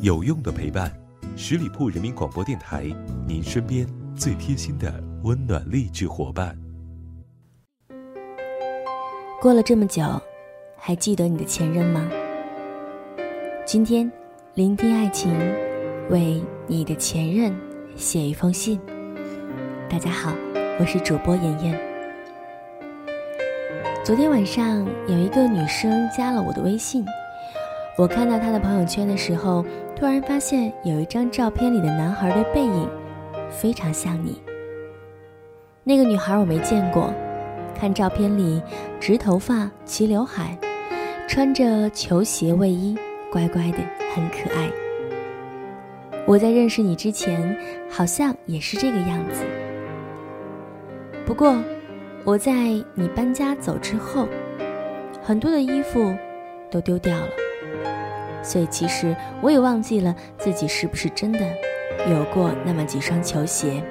有用的陪伴，十里铺人民广播电台，您身边最贴心的温暖励志伙伴。过了这么久，还记得你的前任吗？今天，聆听爱情，为你的前任写一封信。大家好，我是主播妍妍。昨天晚上有一个女生加了我的微信。我看到他的朋友圈的时候，突然发现有一张照片里的男孩的背影，非常像你。那个女孩我没见过，看照片里直头发、齐刘海，穿着球鞋、卫衣，乖乖的，很可爱。我在认识你之前，好像也是这个样子。不过，我在你搬家走之后，很多的衣服都丢掉了。所以，其实我也忘记了自己是不是真的有过那么几双球鞋。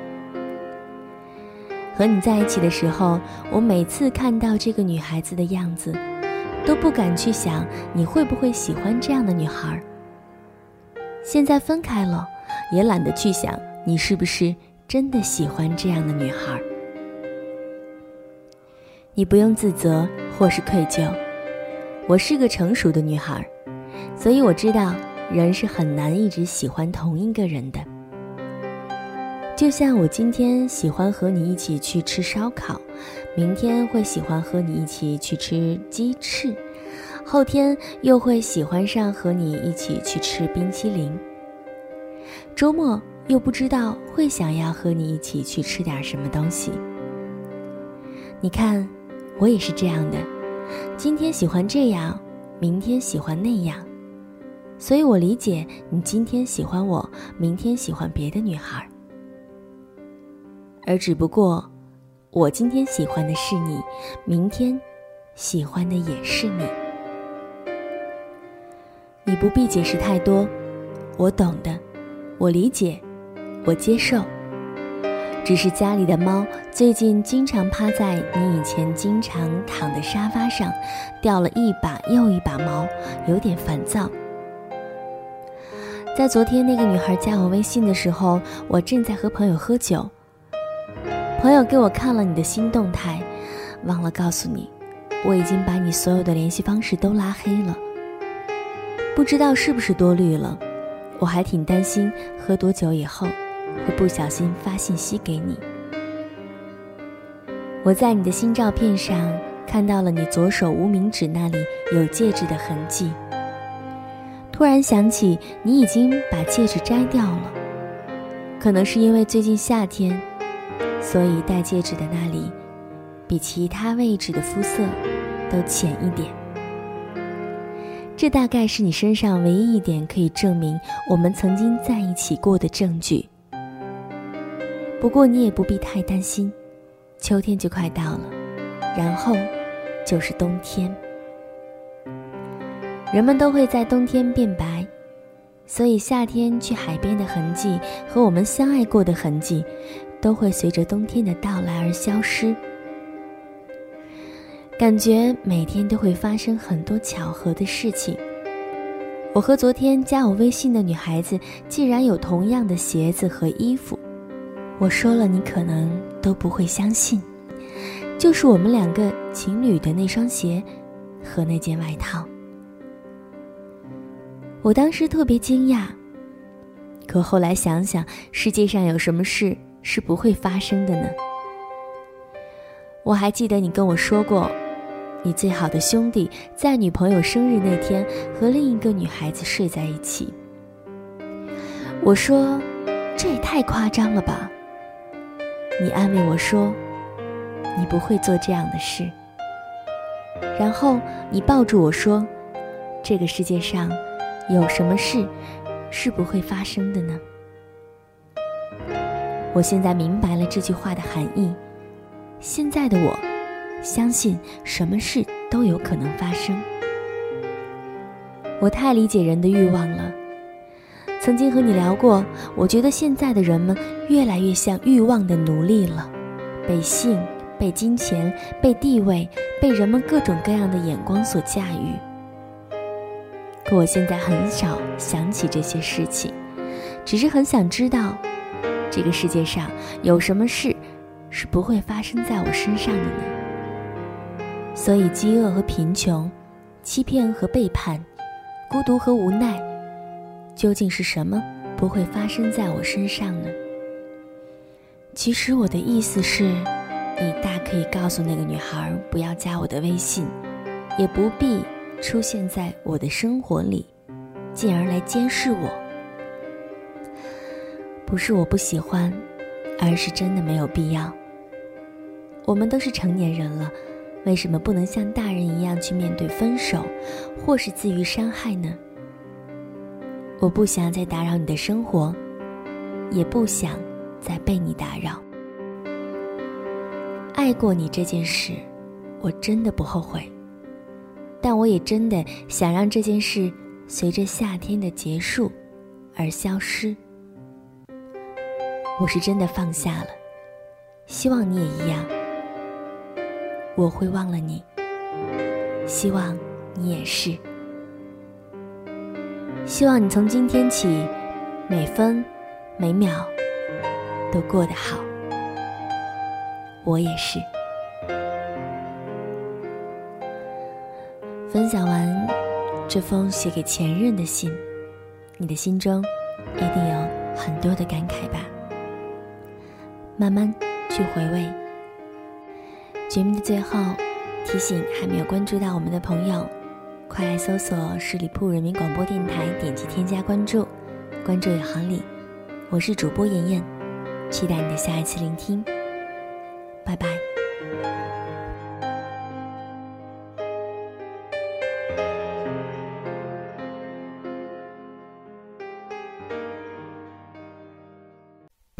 和你在一起的时候，我每次看到这个女孩子的样子，都不敢去想你会不会喜欢这样的女孩。现在分开了，也懒得去想你是不是真的喜欢这样的女孩。你不用自责或是愧疚，我是个成熟的女孩。所以我知道，人是很难一直喜欢同一个人的。就像我今天喜欢和你一起去吃烧烤，明天会喜欢和你一起去吃鸡翅，后天又会喜欢上和你一起去吃冰淇淋。周末又不知道会想要和你一起去吃点什么东西。你看，我也是这样的，今天喜欢这样，明天喜欢那样。所以我理解你今天喜欢我，明天喜欢别的女孩，而只不过，我今天喜欢的是你，明天喜欢的也是你。你不必解释太多，我懂的，我理解，我接受。只是家里的猫最近经常趴在你以前经常躺的沙发上，掉了一把又一把毛，有点烦躁。在昨天那个女孩加我微信的时候，我正在和朋友喝酒。朋友给我看了你的新动态，忘了告诉你，我已经把你所有的联系方式都拉黑了。不知道是不是多虑了，我还挺担心喝多酒以后会不小心发信息给你。我在你的新照片上看到了你左手无名指那里有戒指的痕迹。突然想起，你已经把戒指摘掉了，可能是因为最近夏天，所以戴戒指的那里，比其他位置的肤色都浅一点。这大概是你身上唯一一点可以证明我们曾经在一起过的证据。不过你也不必太担心，秋天就快到了，然后就是冬天。人们都会在冬天变白，所以夏天去海边的痕迹和我们相爱过的痕迹，都会随着冬天的到来而消失。感觉每天都会发生很多巧合的事情。我和昨天加我微信的女孩子竟然有同样的鞋子和衣服，我说了你可能都不会相信，就是我们两个情侣的那双鞋和那件外套。我当时特别惊讶，可后来想想，世界上有什么事是不会发生的呢？我还记得你跟我说过，你最好的兄弟在女朋友生日那天和另一个女孩子睡在一起。我说，这也太夸张了吧？你安慰我说，你不会做这样的事。然后你抱住我说，这个世界上。有什么事是不会发生的呢？我现在明白了这句话的含义。现在的我，相信什么事都有可能发生。我太理解人的欲望了。曾经和你聊过，我觉得现在的人们越来越像欲望的奴隶了，被性、被金钱、被地位、被人们各种各样的眼光所驾驭。我现在很少想起这些事情，只是很想知道，这个世界上有什么事是不会发生在我身上的呢？所以，饥饿和贫穷，欺骗和背叛，孤独和无奈，究竟是什么不会发生在我身上呢？其实我的意思是，你大可以告诉那个女孩不要加我的微信，也不必出现在我的生活里，进而来监视我。不是我不喜欢，而是真的没有必要。我们都是成年人了，为什么不能像大人一样去面对分手，或是自愈伤害呢？我不想再打扰你的生活，也不想。再被你打扰，爱过你这件事，我真的不后悔。但我也真的想让这件事随着夏天的结束而消失。我是真的放下了，希望你也一样。我会忘了你，希望你也是。希望你从今天起，每分每秒。都过得好，我也是。分享完这封写给前任的信，你的心中一定有很多的感慨吧？慢慢去回味。节目的最后，提醒还没有关注到我们的朋友，快来搜索十里铺人民广播电台，点击添加关注，关注有行礼。我是主播妍妍。期待你的下一次聆听，拜拜。